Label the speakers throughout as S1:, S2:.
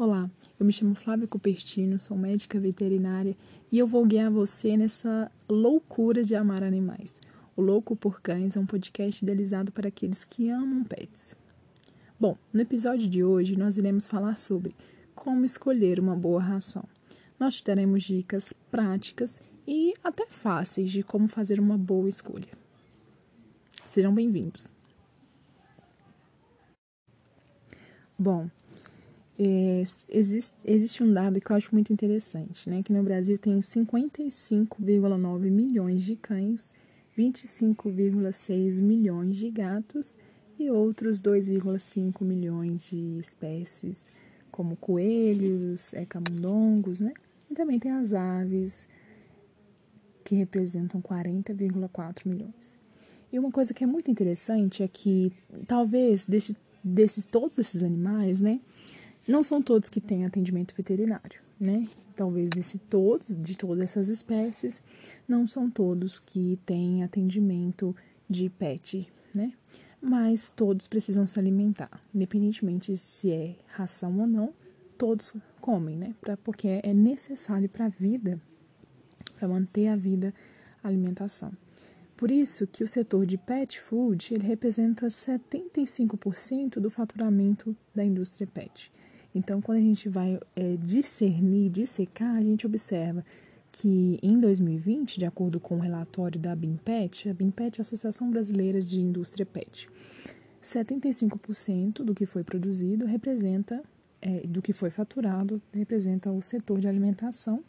S1: Olá, eu me chamo Flávia Cupertino, sou médica veterinária e eu vou guiar você nessa loucura de amar animais. O Louco por Cães é um podcast idealizado para aqueles que amam pets. Bom, no episódio de hoje nós iremos falar sobre como escolher uma boa ração. Nós te daremos dicas práticas e até fáceis de como fazer uma boa escolha. Sejam bem-vindos. Bom, é, existe, existe um dado que eu acho muito interessante, né? Que no Brasil tem 55,9 milhões de cães, 25,6 milhões de gatos e outros 2,5 milhões de espécies, como coelhos, é, camundongos, né? E também tem as aves, que representam 40,4 milhões. E uma coisa que é muito interessante é que talvez desse, desses todos esses animais, né? Não são todos que têm atendimento veterinário, né? Talvez desse todos, de todas essas espécies, não são todos que têm atendimento de pet, né? Mas todos precisam se alimentar, independentemente se é ração ou não, todos comem, né? Pra, porque é necessário para a vida, para manter a vida, a alimentação. Por isso que o setor de pet food ele representa 75% do faturamento da indústria pet. Então, quando a gente vai é, discernir, dissecar, a gente observa que em 2020, de acordo com o relatório da BIMPET, a BIMPET é a Associação Brasileira de Indústria PET, 75% do que foi produzido representa, é, do que foi faturado, representa o setor de alimentação,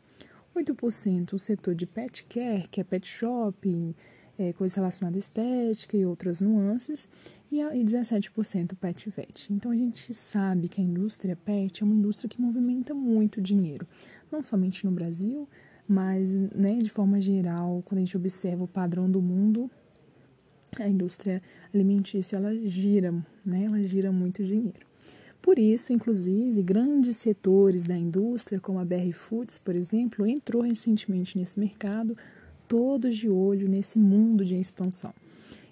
S1: 8% o setor de pet care, que é pet shop, é, coisas relacionadas à estética e outras nuances, e, e 17% pet vet. Então a gente sabe que a indústria pet é uma indústria que movimenta muito dinheiro, não somente no Brasil, mas né, de forma geral, quando a gente observa o padrão do mundo, a indústria alimentícia ela gira, né, ela gira muito dinheiro. Por isso, inclusive, grandes setores da indústria, como a BR Foods, por exemplo, entrou recentemente nesse mercado, todos de olho nesse mundo de expansão.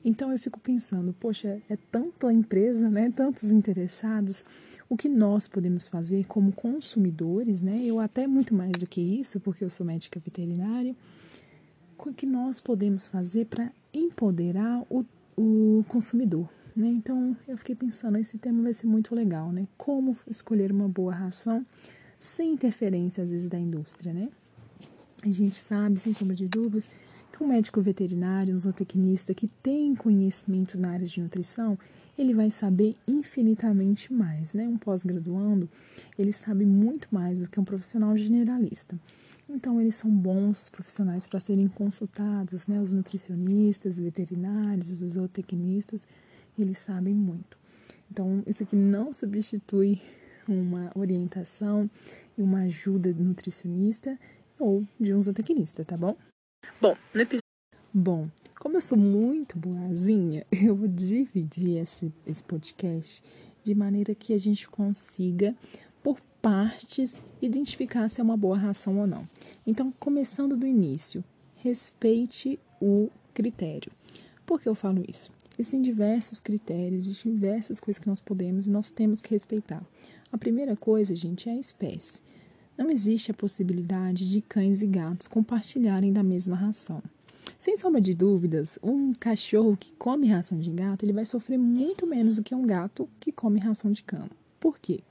S1: Então eu fico pensando, poxa, é tanta empresa, né, tantos interessados, o que nós podemos fazer como consumidores, né? Eu até muito mais do que isso, porque eu sou médica veterinária, o que nós podemos fazer para empoderar o, o consumidor, né? Então eu fiquei pensando, esse tema vai ser muito legal, né? Como escolher uma boa ração sem interferência às vezes da indústria, né? A gente sabe, sem sombra de dúvidas, que um médico veterinário, um zootecnista que tem conhecimento na área de nutrição, ele vai saber infinitamente mais, né? Um pós-graduando, ele sabe muito mais do que um profissional generalista. Então, eles são bons profissionais para serem consultados, né? Os nutricionistas, veterinários, os zootecnistas, eles sabem muito. Então, isso aqui não substitui uma orientação e uma ajuda nutricionista ou de um zootecnista, tá bom? Bom, no episódio. Bom, como eu sou muito boazinha, eu vou dividir esse, esse podcast de maneira que a gente consiga, por partes, identificar se é uma boa ração ou não. Então, começando do início, respeite o critério. Por que eu falo isso? Existem diversos critérios, diversas coisas que nós podemos e nós temos que respeitar. A primeira coisa, gente, é a espécie. Não existe a possibilidade de cães e gatos compartilharem da mesma ração. Sem sombra de dúvidas, um cachorro que come ração de gato, ele vai sofrer muito menos do que um gato que come ração de cão. Por quê?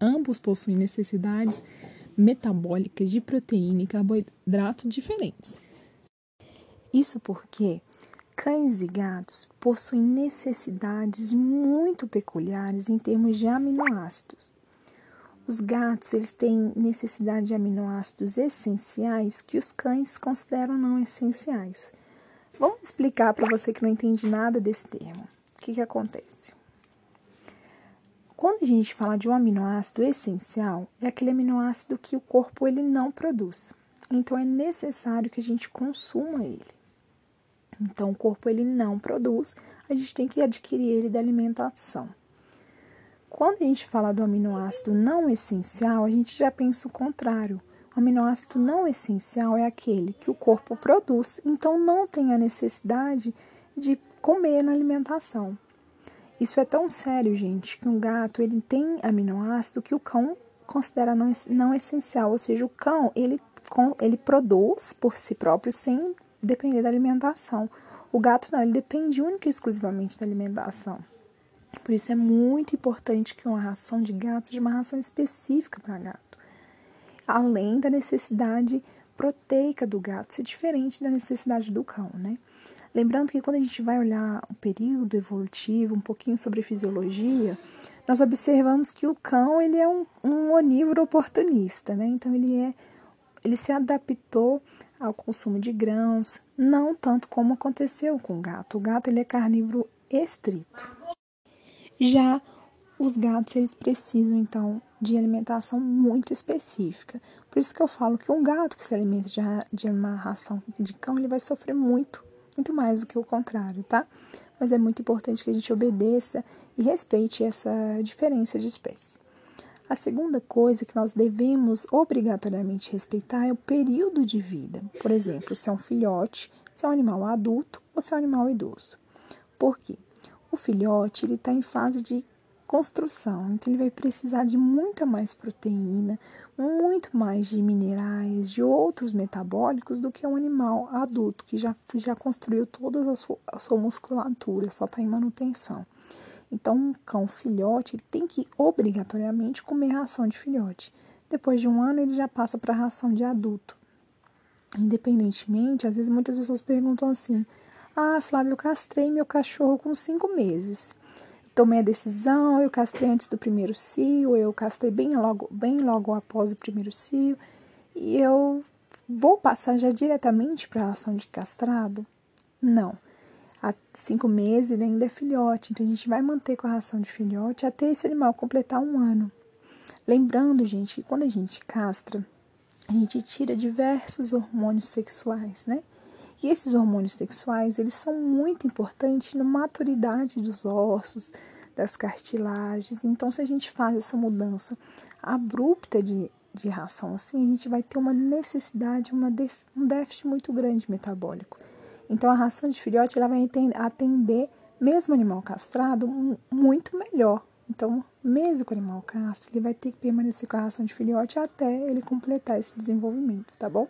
S1: Ambos possuem necessidades metabólicas de proteína e carboidrato diferentes. Isso porque cães e gatos possuem necessidades muito peculiares em termos de aminoácidos. Os gatos eles têm necessidade de aminoácidos essenciais que os cães consideram não essenciais. Vamos explicar para você que não entende nada desse termo. O que, que acontece? Quando a gente fala de um aminoácido essencial, é aquele aminoácido que o corpo ele não produz. Então é necessário que a gente consuma ele. Então o corpo ele não produz, a gente tem que adquirir ele da alimentação. Quando a gente fala do aminoácido não essencial, a gente já pensa o contrário. O aminoácido não essencial é aquele que o corpo produz, então não tem a necessidade de comer na alimentação. Isso é tão sério, gente, que um gato ele tem aminoácido que o cão considera não, não essencial, ou seja, o cão ele, ele produz por si próprio sem depender da alimentação. O gato não, ele depende única e exclusivamente da alimentação. Por isso é muito importante que uma ração de gato seja uma ração específica para gato. Além da necessidade proteica do gato ser diferente da necessidade do cão, né? Lembrando que quando a gente vai olhar o período evolutivo, um pouquinho sobre fisiologia, nós observamos que o cão ele é um, um onívoro oportunista, né? Então ele é, ele se adaptou ao consumo de grãos, não tanto como aconteceu com o gato. O gato ele é carnívoro estrito. Já os gatos eles precisam então de alimentação muito específica. Por isso que eu falo que um gato que se alimenta de, de uma ração de cão ele vai sofrer muito, muito mais do que o contrário, tá? Mas é muito importante que a gente obedeça e respeite essa diferença de espécie. A segunda coisa que nós devemos obrigatoriamente respeitar é o período de vida. Por exemplo, se é um filhote, se é um animal adulto ou se é um animal idoso. Por quê? O filhote ele está em fase de construção, então ele vai precisar de muita mais proteína, muito mais de minerais, de outros metabólicos do que um animal adulto que já, já construiu toda a sua, a sua musculatura, só está em manutenção. Então, um cão filhote tem que obrigatoriamente comer ração de filhote. Depois de um ano, ele já passa para ração de adulto. Independentemente, às vezes muitas pessoas perguntam assim: ah, Flávio, eu castrei meu cachorro com cinco meses. Tomei a decisão, eu castrei antes do primeiro cio, eu castrei bem logo, bem logo após o primeiro cio, e eu vou passar já diretamente para a ação de castrado? Não. Há cinco meses ele ainda é filhote, então a gente vai manter com a ração de filhote até esse animal completar um ano. Lembrando, gente, que quando a gente castra, a gente tira diversos hormônios sexuais, né? E esses hormônios sexuais, eles são muito importantes na maturidade dos ossos, das cartilagens. Então, se a gente faz essa mudança abrupta de, de ração assim, a gente vai ter uma necessidade, uma def, um déficit muito grande metabólico. Então, a ração de filhote ela vai atender, mesmo animal castrado, muito melhor. Então, mesmo com o animal castro, ele vai ter que permanecer com a ração de filhote até ele completar esse desenvolvimento, tá bom?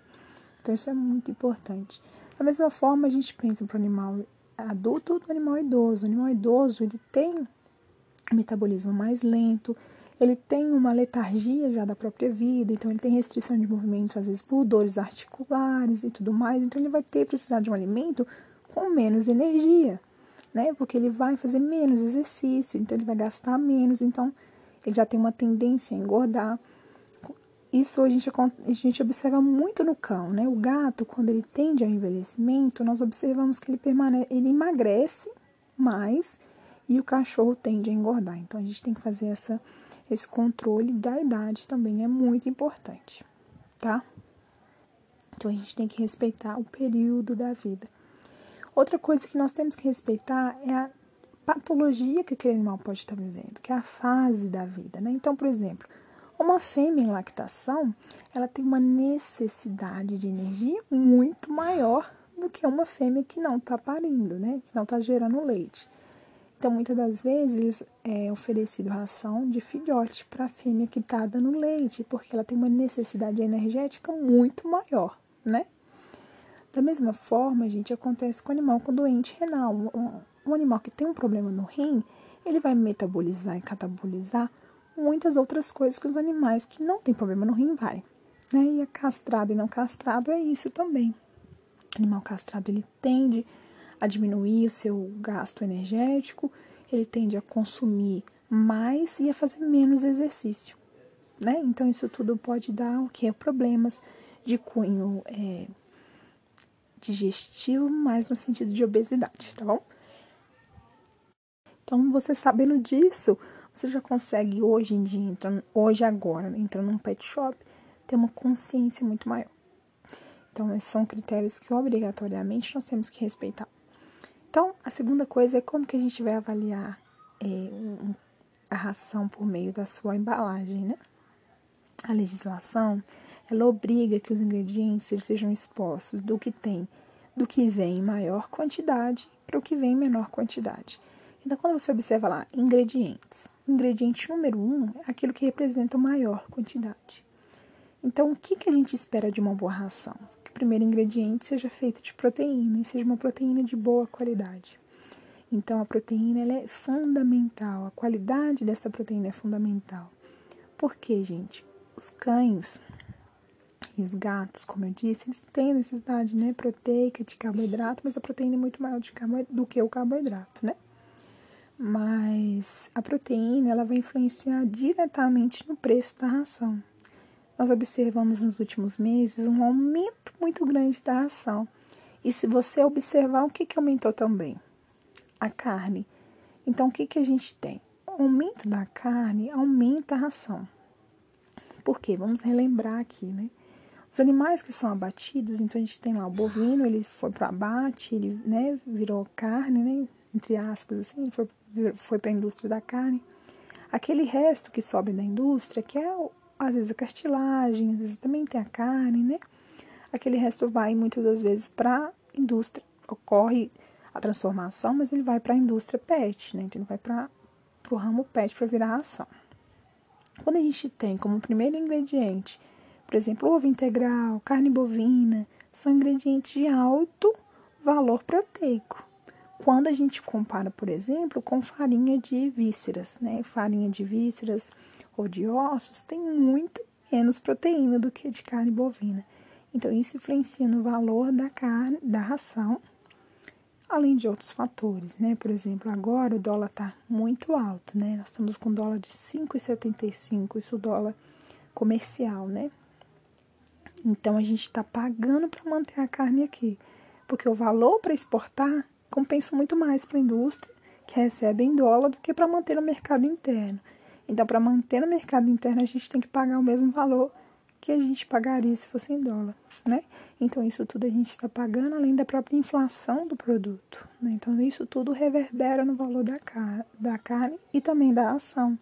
S1: Então, isso é muito importante. Da mesma forma, a gente pensa para o animal adulto do animal idoso. O animal idoso ele tem um metabolismo mais lento, ele tem uma letargia já da própria vida, então ele tem restrição de movimento, às vezes por dores articulares e tudo mais, então ele vai ter precisar de um alimento com menos energia, né? Porque ele vai fazer menos exercício, então ele vai gastar menos, então ele já tem uma tendência a engordar. Isso a gente, a gente observa muito no cão, né? O gato, quando ele tende ao envelhecimento, nós observamos que ele permanece, ele emagrece mais e o cachorro tende a engordar. Então a gente tem que fazer essa, esse controle da idade também é muito importante, tá? Então a gente tem que respeitar o período da vida. Outra coisa que nós temos que respeitar é a patologia que aquele animal pode estar vivendo, que é a fase da vida, né? Então, por exemplo, uma fêmea em lactação, ela tem uma necessidade de energia muito maior do que uma fêmea que não está parindo, né? Que não está gerando leite. Então, muitas das vezes é oferecido ração de filhote para a fêmea que está dando leite, porque ela tem uma necessidade energética muito maior, né? Da mesma forma, gente, acontece com o animal com doente renal. Um, um animal que tem um problema no rim, ele vai metabolizar e catabolizar muitas outras coisas que os animais que não têm problema no rim vai. Né? E a castrado e não castrado é isso também. O animal castrado ele tende a diminuir o seu gasto energético, ele tende a consumir mais e a fazer menos exercício. Né? Então isso tudo pode dar o que? Problemas de cunho é, digestivo, mais no sentido de obesidade, tá bom? Então, você sabendo disso, você já consegue hoje em dia, entrando, hoje agora, entrando num pet shop, ter uma consciência muito maior. Então, esses são critérios que obrigatoriamente nós temos que respeitar. Então, a segunda coisa é como que a gente vai avaliar é, um, a ração por meio da sua embalagem, né? A legislação, ela obriga que os ingredientes sejam expostos do que tem, do que vem em maior quantidade para o que vem em menor quantidade. Então, quando você observa lá ingredientes, ingrediente número um é aquilo que representa maior quantidade. Então, o que, que a gente espera de uma boa ração? Que o primeiro ingrediente seja feito de proteína e seja uma proteína de boa qualidade. Então, a proteína é fundamental, a qualidade dessa proteína é fundamental. Por quê, gente? Os cães e os gatos, como eu disse, eles têm necessidade né, proteica de carboidrato, mas a proteína é muito maior do que o carboidrato, né? Mas a proteína ela vai influenciar diretamente no preço da ração. Nós observamos nos últimos meses um aumento muito grande da ração. E se você observar, o que, que aumentou também? A carne. Então, o que, que a gente tem? O aumento da carne aumenta a ração. Por quê? Vamos relembrar aqui, né? Os animais que são abatidos, então a gente tem lá o bovino, ele foi para abate, ele né, virou carne, né, entre aspas, assim, foi foi para a indústria da carne. Aquele resto que sobe da indústria, que é às vezes a cartilagem, às vezes também tem a carne, né? Aquele resto vai muitas das vezes para a indústria. Ocorre a transformação, mas ele vai para a indústria PET, né? Então ele vai para o ramo PET para virar ação. Quando a gente tem como primeiro ingrediente, por exemplo, ovo integral, carne bovina, são ingredientes de alto valor proteico quando a gente compara, por exemplo, com farinha de vísceras, né? Farinha de vísceras ou de ossos tem muito menos proteína do que de carne bovina. Então, isso influencia no valor da carne, da ração, além de outros fatores, né? Por exemplo, agora o dólar está muito alto, né? Nós estamos com dólar de 5,75, isso dólar comercial, né? Então, a gente está pagando para manter a carne aqui, porque o valor para exportar compensa muito mais para a indústria, que recebe em dólar, do que para manter no mercado interno. Então, para manter no mercado interno, a gente tem que pagar o mesmo valor que a gente pagaria se fosse em dólar, né? Então, isso tudo a gente está pagando além da própria inflação do produto, né? Então, isso tudo reverbera no valor da, car da carne e também da ação.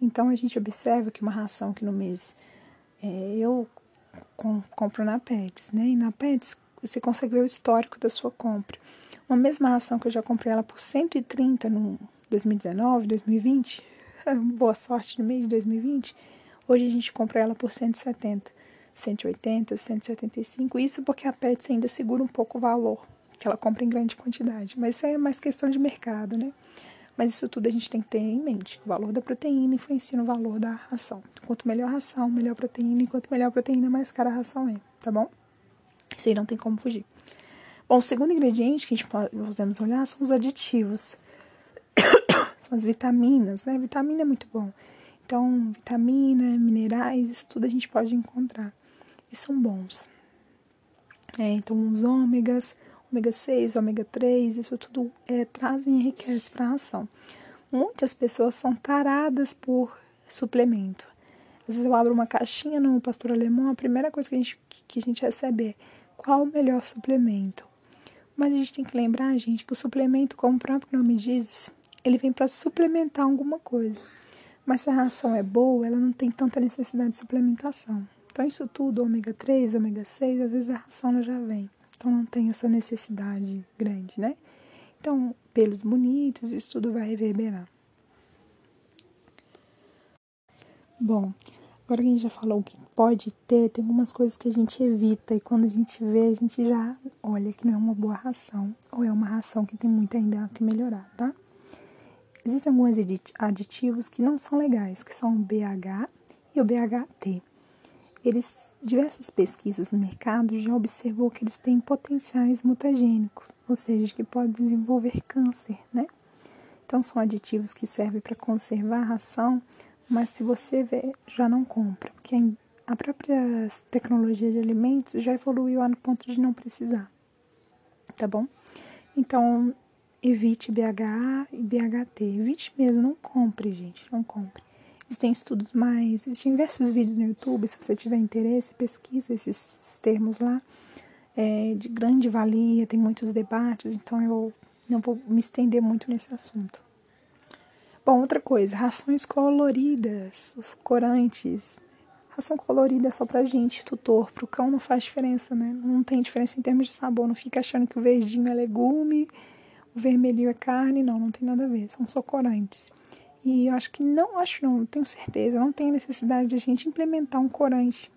S1: Então, a gente observa que uma ração que no mês é, eu com, compro na Pets, né? E na Pets você consegue ver o histórico da sua compra. Uma mesma ração que eu já comprei ela por 130 no 2019, 2020, boa sorte no mês de 2020, hoje a gente compra ela por 170, 180, 175, isso porque a Pets ainda segura um pouco o valor, que ela compra em grande quantidade, mas isso é mais questão de mercado, né? Mas isso tudo a gente tem que ter em mente. O valor da proteína influencia no valor da ração. Quanto melhor a ração, melhor a proteína. E quanto melhor a proteína, mais cara a ração é, tá bom? Isso aí não tem como fugir. Bom, o segundo ingrediente que a gente podemos olhar são os aditivos. são as vitaminas, né? Vitamina é muito bom. Então, vitamina, minerais, isso tudo a gente pode encontrar. E são bons. É, então, os ômegas, ômega 6, ômega 3, isso tudo é, traz e enriquece para a ração. Muitas pessoas são taradas por suplemento. Às vezes eu abro uma caixinha no pastor alemão, a primeira coisa que a gente, que a gente recebe é qual o melhor suplemento? Mas a gente tem que lembrar, gente, que o suplemento, como o próprio nome diz, ele vem para suplementar alguma coisa. Mas se a ração é boa, ela não tem tanta necessidade de suplementação. Então, isso tudo, ômega 3, ômega 6, às vezes a ração já vem. Então, não tem essa necessidade grande, né? Então, pelos bonitos, isso tudo vai reverberar. Bom, Agora que a gente já falou o que pode ter, tem algumas coisas que a gente evita e quando a gente vê, a gente já olha que não é uma boa ração ou é uma ração que tem muito ainda que melhorar, tá? Existem alguns aditivos que não são legais, que são o BH e o BHT. Eles, diversas pesquisas no mercado já observou que eles têm potenciais mutagênicos, ou seja, que podem desenvolver câncer, né? Então, são aditivos que servem para conservar a ração mas se você vê, já não compra, porque a própria tecnologia de alimentos já evoluiu a ponto de não precisar, tá bom? Então, evite BHA e BHT, evite mesmo, não compre, gente, não compre. Existem estudos mais, existem diversos vídeos no YouTube, se você tiver interesse, pesquisa esses termos lá, é, de grande valia, tem muitos debates, então eu não vou me estender muito nesse assunto. Bom, outra coisa, rações coloridas, os corantes. Ração colorida é só pra gente, tutor. Pro cão não faz diferença, né? Não tem diferença em termos de sabor. Não fica achando que o verdinho é legume, o vermelho é carne, não, não tem nada a ver, são só corantes. E eu acho que não, acho não, tenho certeza, não tem necessidade de a gente implementar um corante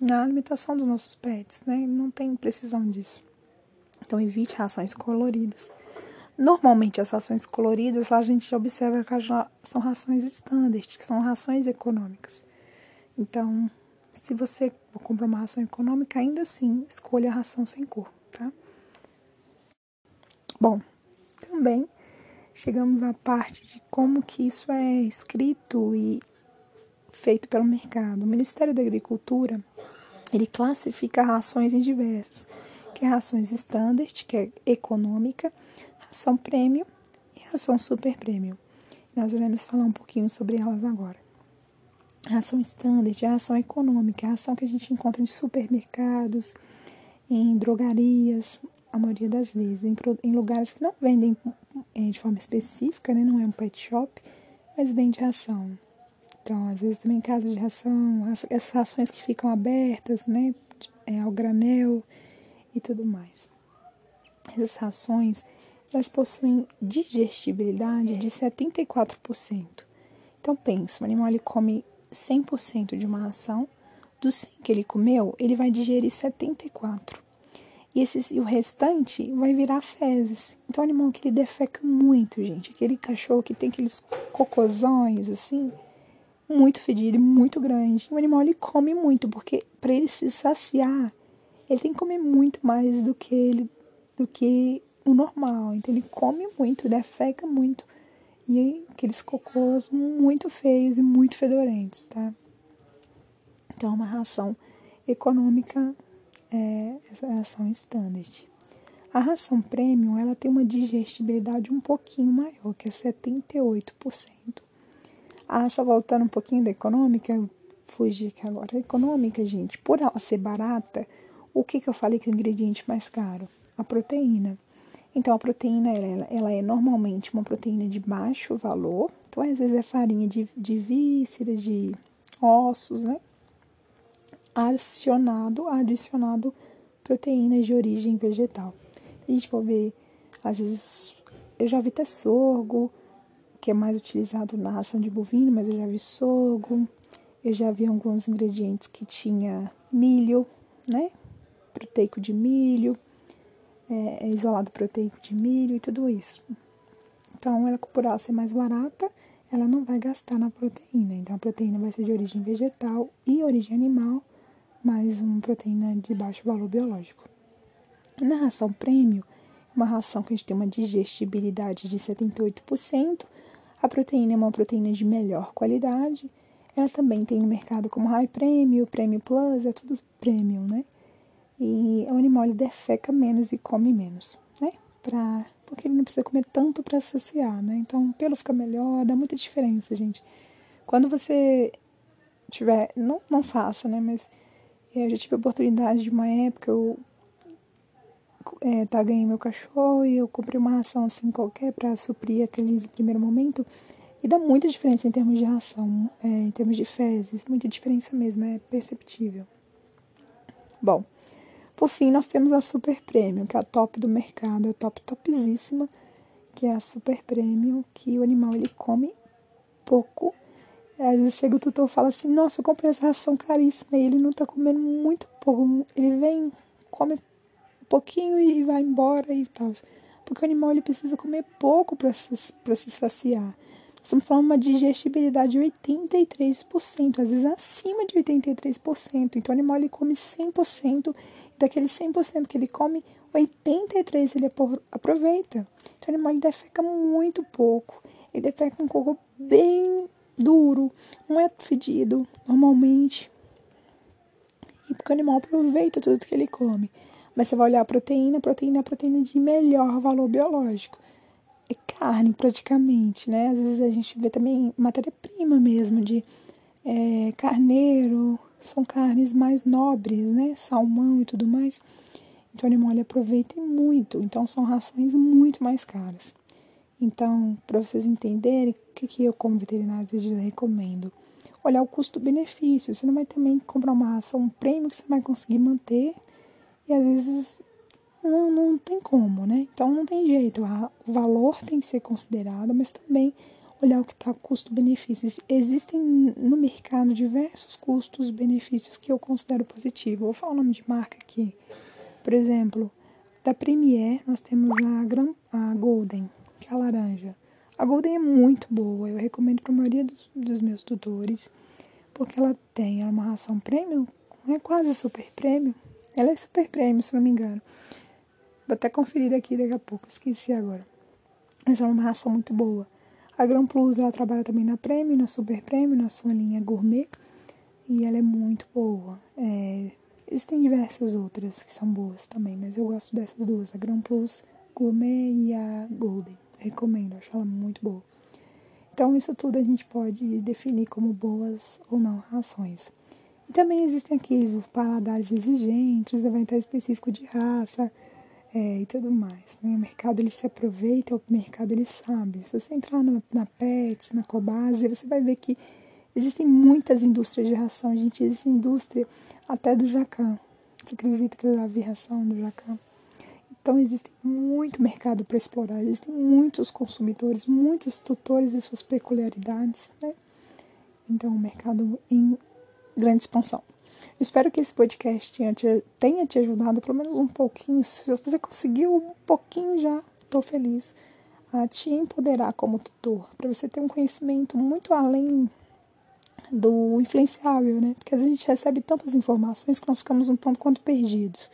S1: na alimentação dos nossos pets, né? Não tem precisão disso. Então evite rações coloridas. Normalmente as rações coloridas a gente observa que são rações standard, que são rações econômicas. Então, se você comprar uma ração econômica, ainda assim escolha a ração sem cor, tá? Bom, também chegamos à parte de como que isso é escrito e feito pelo mercado. O Ministério da Agricultura, ele classifica rações em diversas, que é rações standard, que é econômica, ração premium e ração super premium. Nós iremos falar um pouquinho sobre elas agora. ração standard é a ração econômica, a ração que a gente encontra em supermercados, em drogarias, a maioria das vezes, em, em lugares que não vendem é, de forma específica, né? Não é um pet shop, mas vende ração. Então, às vezes também casa de ração, essas rações que ficam abertas, né? É, ao granel e tudo mais. Essas rações, elas possuem digestibilidade de 74%. Então, pensa, o animal ele come 100% de uma ração, do 100 que ele comeu, ele vai digerir 74. E, esses, e o restante vai virar fezes. Então, um animal que ele defeca muito, gente. Aquele cachorro que tem aqueles cocôzões, assim, muito fedido muito grande. O animal, ele come muito, porque para ele se saciar, ele tem que comer muito mais do que ele, do que o normal. Então, ele come muito, defeca muito. E aqueles cocôs muito feios e muito fedorentos, tá? Então, é uma ração econômica é ração standard. A ração premium ela tem uma digestibilidade um pouquinho maior, que é 78%. Ah, só voltando um pouquinho da econômica, fugir aqui agora. A econômica, gente, por ela ser barata, o que, que eu falei que é o ingrediente mais caro? A proteína. Então, a proteína, ela, ela é normalmente uma proteína de baixo valor. Então, às vezes é farinha de, de vísceras, de ossos, né? adicionado, proteínas de origem vegetal. A gente pode ver, às vezes, eu já vi até sorgo, que é mais utilizado na ração de bovino, mas eu já vi sorgo, eu já vi alguns ingredientes que tinha milho, né? Proteico de milho, é, é isolado proteico de milho e tudo isso. Então, ela por ela ser mais barata, ela não vai gastar na proteína. Então, a proteína vai ser de origem vegetal e origem animal mais uma proteína de baixo valor biológico. Na ração prêmio, uma ração que a gente tem uma digestibilidade de 78%, a proteína é uma proteína de melhor qualidade, ela também tem no mercado como High Premium, Premium Plus, é tudo Premium, né? E o animal ele defeca menos e come menos, né? Pra, porque ele não precisa comer tanto para saciar, né? Então, o pelo fica melhor, dá muita diferença, gente. Quando você tiver, não, não faça, né? Mas eu já tive a oportunidade de uma época, eu é, tá, ganhei meu cachorro e eu comprei uma ração assim qualquer para suprir aqueles primeiro momento. E dá muita diferença em termos de ração, é, em termos de fezes, muita diferença mesmo, é perceptível. Bom, por fim nós temos a Super Premium, que é a top do mercado, a top topzíssima, que é a Super Premium, que o animal ele come pouco às vezes chega o tutor e fala assim, nossa, eu comprei essa ração caríssima e ele não tá comendo muito pouco. Ele vem, come um pouquinho e vai embora e tal. Porque o animal ele precisa comer pouco para se, se saciar. Estamos falando uma digestibilidade de 83%, às vezes acima de 83%. Então o animal ele come 100%, e daquele 100% que ele come, 83% ele aproveita. Então o animal ele defeca muito pouco. Ele defeca um coco bem duro, não é fedido normalmente. E porque o animal aproveita tudo que ele come. Mas você vai olhar a proteína, a proteína é a proteína de melhor valor biológico. É carne praticamente, né? Às vezes a gente vê também matéria-prima mesmo de é, carneiro, são carnes mais nobres, né? Salmão e tudo mais. Então o animal ele aproveita muito. Então são rações muito mais caras. Então, para vocês entenderem, o que, que eu, como veterinário, recomendo? Olhar o custo-benefício. Você não vai também comprar uma ração um prêmio que você vai conseguir manter e às vezes não, não tem como, né? Então não tem jeito. o valor tem que ser considerado, mas também olhar o que está custo-benefício. Existem no mercado diversos custos-benefícios que eu considero positivo. Vou falar o nome de marca aqui. Por exemplo, da Premier nós temos a, Gran, a Golden, que é a laranja. A Golden é muito boa, eu recomendo para a maioria dos, dos, meus tutores, porque ela tem uma ração premium, é quase super premium. Ela é super premium, se não me engano. Vou até conferir aqui daqui a pouco, esqueci agora. Mas é uma ração muito boa. A Gran Plus, ela trabalha também na Premium, na Super Premium, na sua linha Gourmet. E ela é muito boa. É, existem diversas outras que são boas também, mas eu gosto dessas duas, a Gran Plus Gourmet e a Golden. recomendo, acho ela muito boa. Então, isso tudo a gente pode definir como boas ou não rações. E também existem aqueles paladares exigentes, evento específico de raça, é, e tudo mais. Né? O mercado ele se aproveita, o mercado ele sabe. Se você entrar na, na Pets, na Cobase, você vai ver que existem muitas indústrias de ração. Gente, existe indústria até do jacan. Você acredita que eu já vi ração do jacan? Então existe muito mercado para explorar, existem muitos consumidores, muitos tutores e suas peculiaridades, né? Então, um mercado em grande expansão. Espero que esse podcast tenha te, ajudado pelo menos um pouquinho. Se você conseguiu um pouquinho já, estou feliz. A te empoderar como tutor, para você ter um conhecimento muito além do influenciável, né? Porque a gente recebe tantas informações que nós ficamos um tanto quanto perdidos.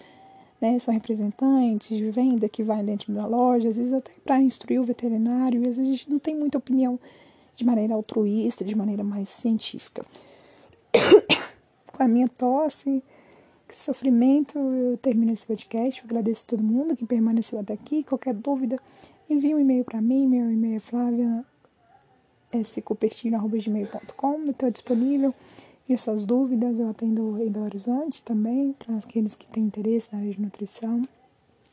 S1: Né? São representantes de venda que vai dentro da loja, às vezes até para instruir o veterinário, e às vezes a gente não tem muita opinião de maneira altruísta, de maneira mais científica com a minha tosse, que sofrimento, eu termino esse podcast. Eu agradeço a todo mundo que permaneceu até aqui. Qualquer dúvida, envie um e-mail para mim. Meu e-mail é. Eu estou disponível. E suas dúvidas, eu atendo em Belo Horizonte também, para aqueles que têm interesse na área de nutrição.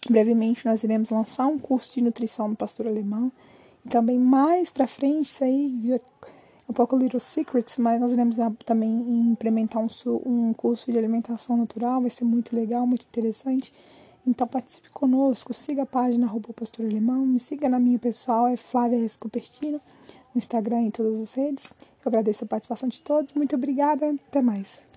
S1: Brevemente, nós iremos lançar um curso de nutrição no pastor alemão. E também mais para frente, isso aí já um pouco Little Secrets, mas nós iremos também implementar um, um curso de alimentação natural, vai ser muito legal, muito interessante. Então participe conosco, siga a página arroba Pastor Alemão, me siga na minha pessoal, é Flávia S. No Instagram e em todas as redes. Eu agradeço a participação de todos, muito obrigada, até mais.